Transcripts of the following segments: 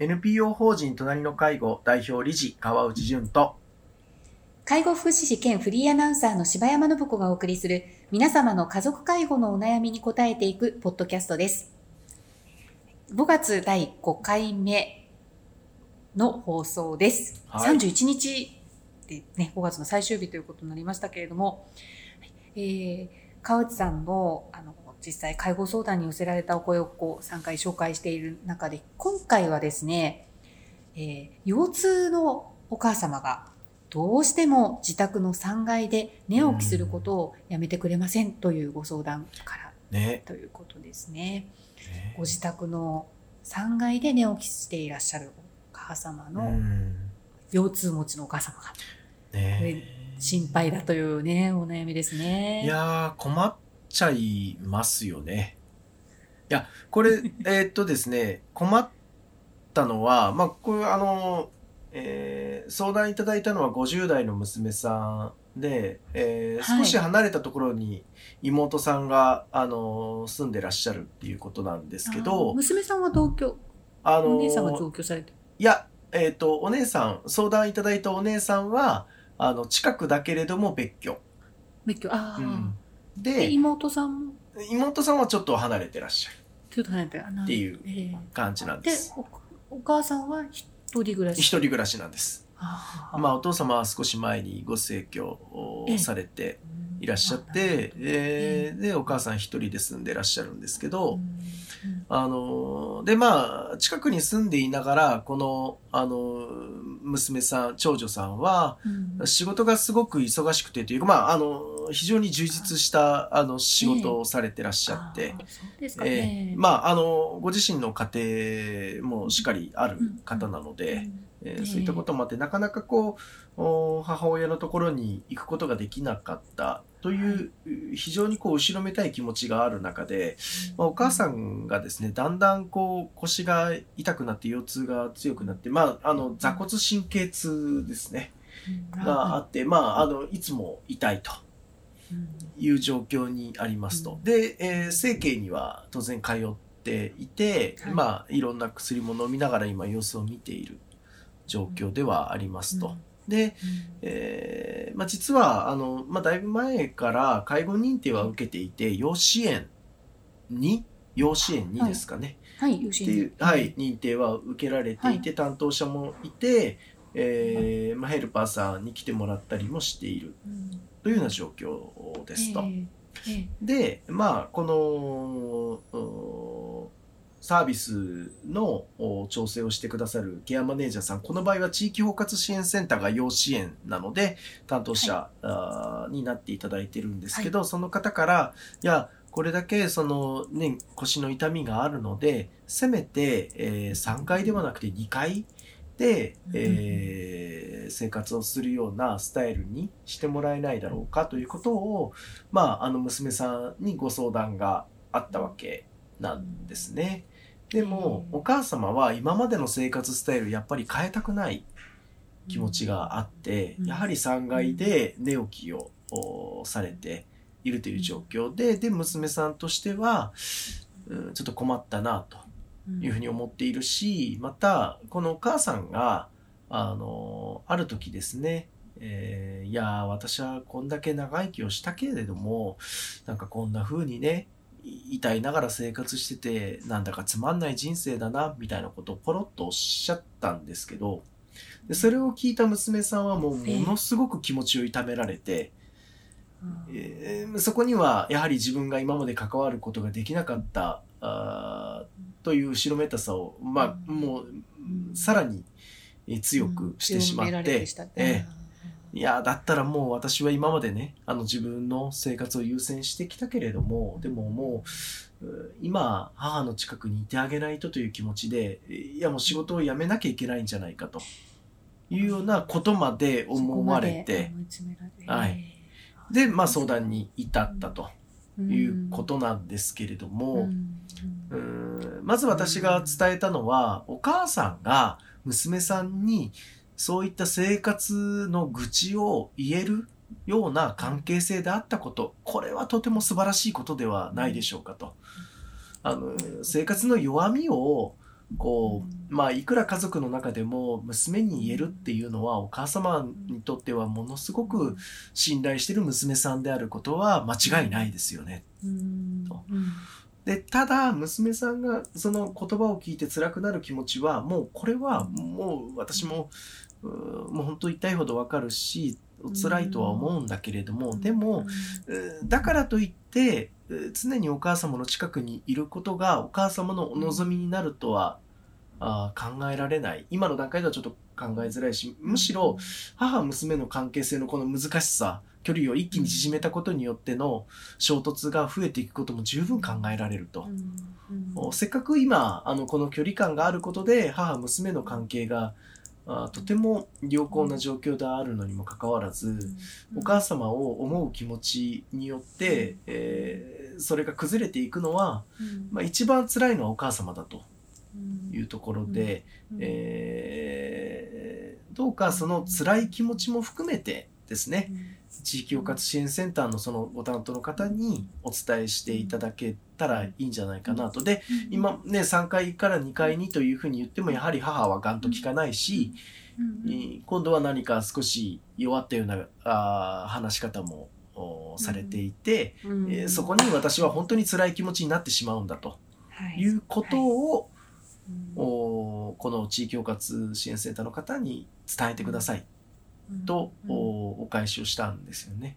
NPO 法人隣の介護代表理事川内淳と介護福祉士兼フリーアナウンサーの柴山信子がお送りする皆様の家族介護のお悩みに答えていくポッドキャストです。5月第5回目の放送です。はい31日でね、5月の最終日ということになりましたけれども、えー、川内さんのあの実際介護相談に寄せられたお声をこう3回紹介している中で、今回はですね、えー腰痛のお母様がどうしても自宅の3階で寝起きすることをやめてくれませんというご相談からねということですね。ご自宅の3階で寝起きしていらっしゃるお母様うのん腰痛持ちのお母様がね心配だというね、お悩みですね。いやー困っちゃいますよねいやこれ えーっとですね困ったのはまあこれあの、えー相談いただいたのは50代の娘さんで、えーはい少し離れたところに妹さんが、あの住んでらっしゃるっていうことなんですけど娘さんは同居、あのお姉さんが同居されてる。いや、えっ、と、お姉さん、相談いただいたお姉さんは、あの、近くだけれども別居。別居、ああ、うんで、で、妹さんも？妹さんはちょっと離れてらっしゃる。ちょっと離れてっていうえー感じなんで。ですお、お母さんは一人暮らし？一人暮らしなんです。まあ、お父様は少し前にご逝去をされていらっしゃって、えーで、お母さん一人で住んでらっしゃるんですけど、うん。あの、で、まあ、近くに住んでいながら、この、あの、娘さん、長女さんは、うん。仕事がすごく忙しくてというか、まあ、あの、非常に充実した、あの、仕事をされてらっしゃって。えねえ。まあ、あの、ご自身の家庭もしっかりある方なので、えそういったこともあって、なかなかこう、お母親のところに行くことができなかった。という、非常にこう、後ろめたい気持ちがある中で、まあ、お母さんがですね、だんだんこう腰が痛くなって腰痛が強くなって、まあ、あの座骨神経痛ですね、うん。があって、まあ、あのいつも痛いと。うんいう状況にありますと。うん。で、えー整形には当然通っていて、はい。まあ、いろんな薬も飲みながら今様子を見ている状況ではありますと。で、えーまあ、実はあの、まあ、だいぶ前から介護認定は受けていて、養子縁に養子縁にですかね、はい、よしっていう、はい、認定は受けられていて、担当者もいて、えーまあ、ヘルパーさんに来てもらったりもしている。うん。というような状況ですと。で、まあ、この、おサービスのお調整をしてくださるケアマネージャーさん、この場合は地域包括支援センターが要支援なので、担当者、あーになっていただいてるんですけど、その方から、いや、これだけその、ね、腰の痛みがあるので、せめて、えー3階ではなくて2階で、えー生活をするようなスタイルにしてもらえないだろうかということを、まあ、あの娘さんにご相談があったわけなんですね。でも、うん。お母様は今までの生活スタイルやっぱり変えたくない気持ちがあって、うん。やはり3階で寝起きをおされているという状況で、で、娘さんとしては、うんちょっと困ったなというふうに思っているし、また、このお母さんが、あの、ある時ですね、えーいやー、私はこんだけ長生きをしたけれども、なんかこんな風にね、い痛いながら生活してて、なんだかつまんない人生だな、みたいなことをポロッとおっしゃったんですけど、でそれを聞いた娘さんはもうものすごく気持ちを痛められて、うん。えーそこにはやはり自分が今まで関わることができなかったという後ろめたさを、まあ、もううんさらにえー強くしてしまって、強められてしたえいやだったらもう私は今までねあの自分の生活を優先してきたけれどもでももうう今母の近くにいてあげないとという気持ちでいやもう仕事を辞めなきゃいけないんじゃないかというようなことまで思われて、はい。で、まあ、相談に至ったということなんですけれども、うーんまず私が伝えたのは、お母さんが娘さんにそういった生活の愚痴を言えるような関係性であったこと、これはとても素晴らしいことではないでしょうかと。あの、生活の弱みをこう、まあ、いくら家族の中でも娘に言えるっていうのはお母様にとってはものすごく信頼してる娘さんであることは間違いないですよね。とで、ただ、娘さんがその言葉を聞いて辛くなる気持ちは、もうこれはもう私も、もう本当痛いほどわかるし、辛いとは思うんだけれども、でも、だからといって、常にお母様の近くにいることがお母様のお望みになるとは、あ考えられない。今の段階ではちょっと考えづらいし、むしろ母娘の関係性のこの難しさ、距離を一気に縮めたことによっての衝突が増えていくことも十分考えられると。せっかく今、あの、この距離感があることで母娘の関係があとても良好な状況であるのにもかかわらず、お母様を思う気持ちによって、えー、それが崩れていくのは、まあ、一番辛いのはお母様だというところで、えー、どうかその辛い気持ちも含めてですね、地域包括支援センターのそのご担当の方にお伝えしていただけたらいいんじゃないかなと。で、今ね、3階から2階にというふうに言っても、やはり母はガンと聞かないし、今度は何か少し弱ったようなあ話し方もされていて、えー、そこに私は本当に辛い気持ちになってしまうんだと、い。うことを、おこの地域包括支援センターの方に伝えてくださいと、お返しをしたんですよね。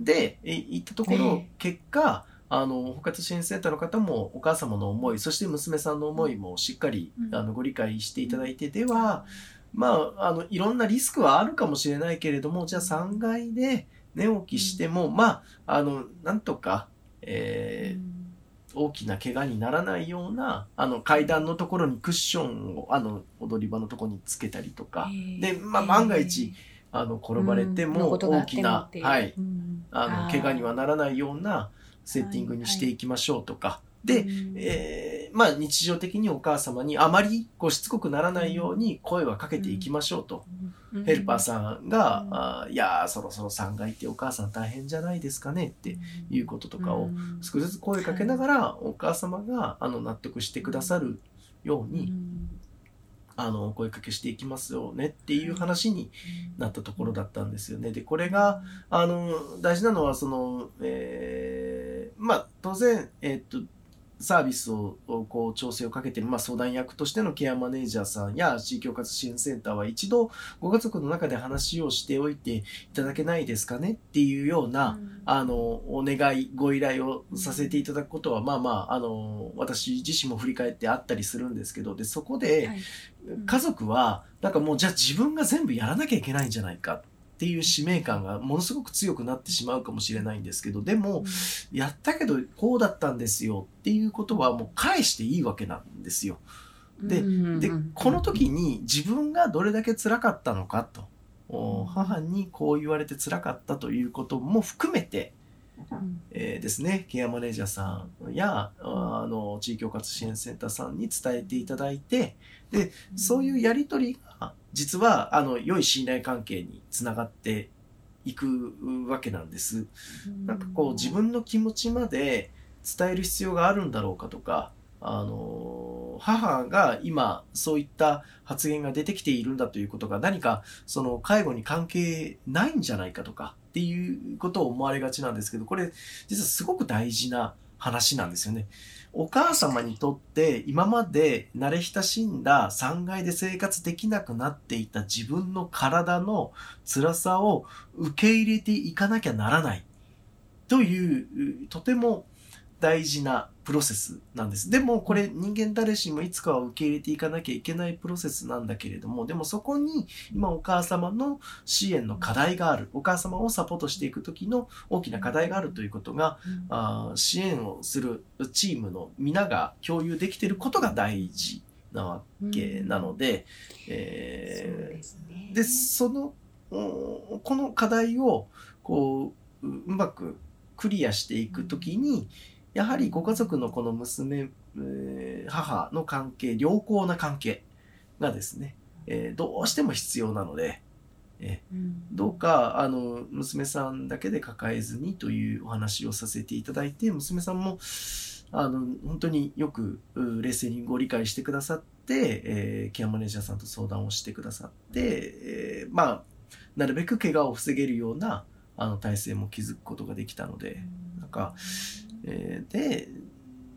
で、言ったところ、結果、あの、包括支援センターの方もお母様の思い、そして娘さんの思いもしっかり、あのご理解していただいて、では、まあ、あの、いろんなリスクはあるかもしれないけれども、じゃあ3階で寝起きしても、まあ、あの、なんとか、えー、大きな怪我にならないような、あの、階段のところにクッションを、あの、踊り場のところにつけたりとか、で、まあ、万が一、あの、転ばれても大きな、はい、あの、怪我にはならないようなセッティングにしていきましょうとか、で、えー、まあ日常的にお母様にあまりこうしつこくならないように声はかけていきましょうと。ヘルパーさんが、あいやそろそろ3階ってお母さん大変じゃないですかねっていうこととかを少しずつ声かけながらお母様があの納得してくださるようにあの、お声かけしていきますよねっていう話になったところだったんですよね。で、これが、あの、大事なのは、その、えー、まあ、当然、えー、っと、サービスをこう調整をかけている、まあ、相談役としてのケアマネージャーさんや地域包括支援センターは一度ご家族の中で話をしておいていただけないですかねっていうような、うん、あのお願いご依頼をさせていただくことは、まあまああの私自身も振り返ってあったりするんですけどでそこで、家族はなんかもうじゃあ自分が全部やらなきゃいけないんじゃないかっていう使命感がものすごく強くなってしまうかもしれないんですけど、でも、やったけどこうだったんですよっていうことはもう返していいわけなんですよ。で、で、この時に自分がどれだけ辛かったのかと、母にこう言われて辛かったということも含めて、えー、ですね、ケアマネージャーさんや、あの、地域包括支援センターさんに伝えていただいて、で、そういうやりとりが、実は、あの、良い信頼関係につながっていくわけなんです。なんかこう、自分の気持ちまで伝える必要があるんだろうかとか、あの、母が今そういった発言が出てきているんだということが何かその介護に関係ないんじゃないかとかっていうことを思われがちなんですけど、これ実はすごく大事な話なんですよね。お母様にとって今まで慣れ親しんだ3階で生活できなくなっていた自分の体の辛さを受け入れていかなきゃならないというとても大事なプロセスなんです。でもこれ人間誰しもいつかは受け入れていかなきゃいけないプロセスなんだけれども、でもそこに今お母様の支援の課題がある。お母様をサポートしていく時の大きな課題があるということが、あ支援をするチームの皆が共有できていることが大事なわけなので、えー、で、その、この課題をこう、うまくクリアしていくときに、やはりご家族のこの娘、えー、母の関係、良好な関係がですね、えー、どうしても必要なので、えー、どうか、あの、娘さんだけで抱えずにというお話をさせていただいて、娘さんも、あの、本当によく冷静にご理解してくださっって、えーケアマネージャーさんと相談をしてくださって、えーまあ、なるべく怪我を防げるような、あの、体制も築くことができたので、なんか、えーで、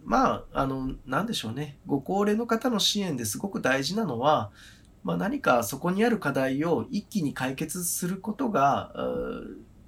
まあ、あの、なんでしょうね。ご高齢の方の支援ですごく大事なのは、まあ何かそこにある課題を一気に解決することが、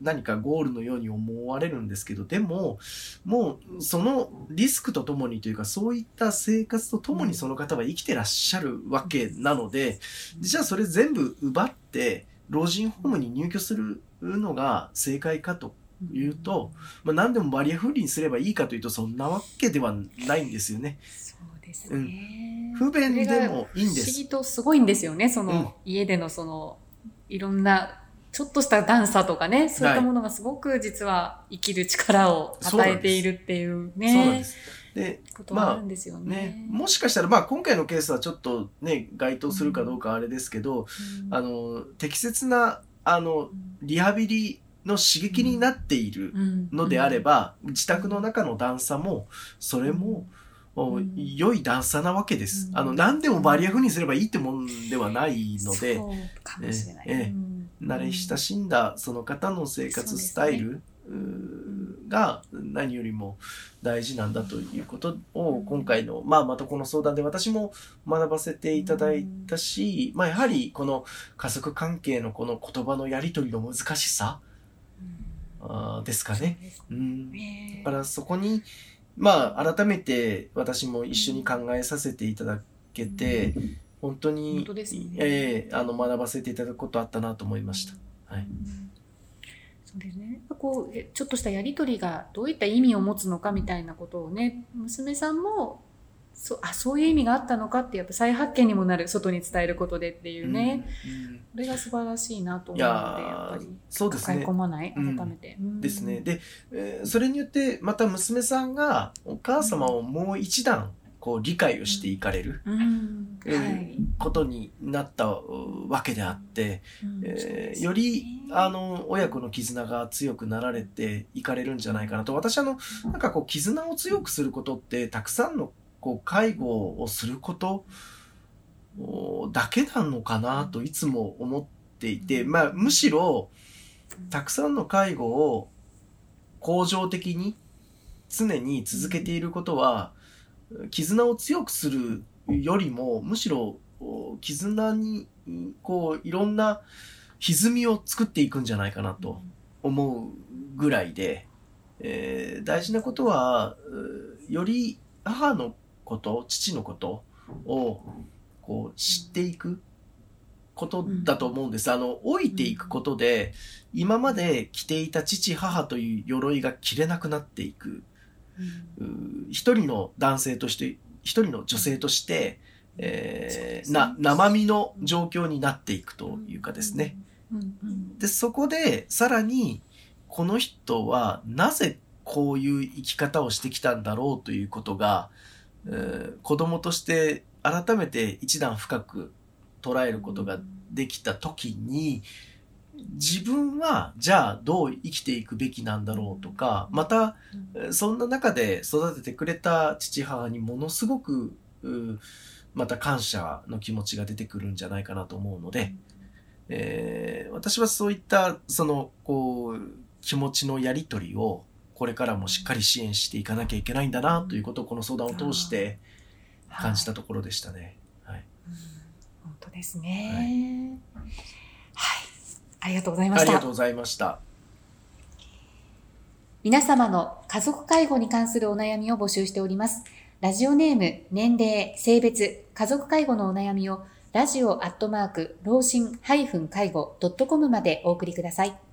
何かゴールのように思われるんですけど、でも、もうそのリスクとともにというか、そういった生活とともにその方は生きてらっしゃるわけなので、じゃあそれ全部奪って、老人ホームに入居するのが正解かというと、まあ、何でもバリアフリーにすればいいかというと、そんなわけではないんですよね。そうですね。不便でもいいんです。不思議とすごいんですよね。その、うん家でのその、いろんな、ちょっとした段差とかね、そういったものがすごく実は生きる力を与えているっていうね、そうなんです。で、ことがあるんですよね。ね、もしかしたら、まあ今回のケースはちょっとね、該当するかどうかあれですけど、うんあの、適切な、あの、リハビリの刺激になっているうん。のであれ、ば、自宅の中の段差も、それも、良い段差なわけです。うん。あの、何でもバリアフリーにすればいいってもんではないので、そう。え慣れ親しんだその方の生活スタイル、が何よりも大事なんだということを今回の、まあ、またこの相談で私も学ばせていただいたし、まあ、やはりこの家族関係のこの言葉のやり取りの難しさあーですかね。そうんねだからそこに、まあ、改めて私も一緒に考えさせていただけて、本当に本当ですねええあの学ばせていただくことあったなと思いました。はいうんそうですね。こうえちょっとしたやりとりがどういった意味を持つのかみたいなことをね、娘さんもそうあそういう意味があったのかってやっぱ再発見にもなる外に伝えることでっていうね、うんうん。これが素晴らしいなと思いうのでやっぱりそうですね。抱え込。まない改うんめて、うん。ですね。で、えーそれによってまた娘さんがお母様をもう一段こう理解をしていかれるうん。えーはい。ことになったうわけであって、えよりあの親子の絆が強くなられていかれるんじゃないかなと。私あのなんかこう絆を強くすることってたくさんのこう介護をすることおだけなのかなといつも思っていて、まあ、むしろたくさんの介護を恒常的に常に続けていることは絆を強くするよりもむしろお絆にこういろんな歪みを作っていくんじゃないかなと思うぐらいで、えー大事なことはうより母のこと父のことをこう知っていくことだと思うんです。あの老いていくことで今まで着ていた父母という鎧が着れなくなっていく。うんう一人の男性として一人の女性として、えーな生身の状況になっていくというかですね。。うんうんでそこでさらにこの人はなぜこういう生き方をしてきたんだろうということが、えー子供として改めて一段深く捉えることができた時に自分はじゃあどう生きていくべきなんだろうとかまたそんな中で育ててくれた父母にものすごくうまた感謝の気持ちが出てくるんじゃないかなと思うので、えー私はそういったそのこう気持ちのやり取りをこれからもしっかり支援していかなきゃいけないんだなということをこの相談を通して感じたところでしたね。はい、うん本当ですね。はい。ありがとうございましたありがとう。ございました。皆様の家族介護に関するお悩みを募集しております。ラジオネーム、年齢、性別、家族介護のお悩みをラジオアットマーク、老人介護 .com までお送りください。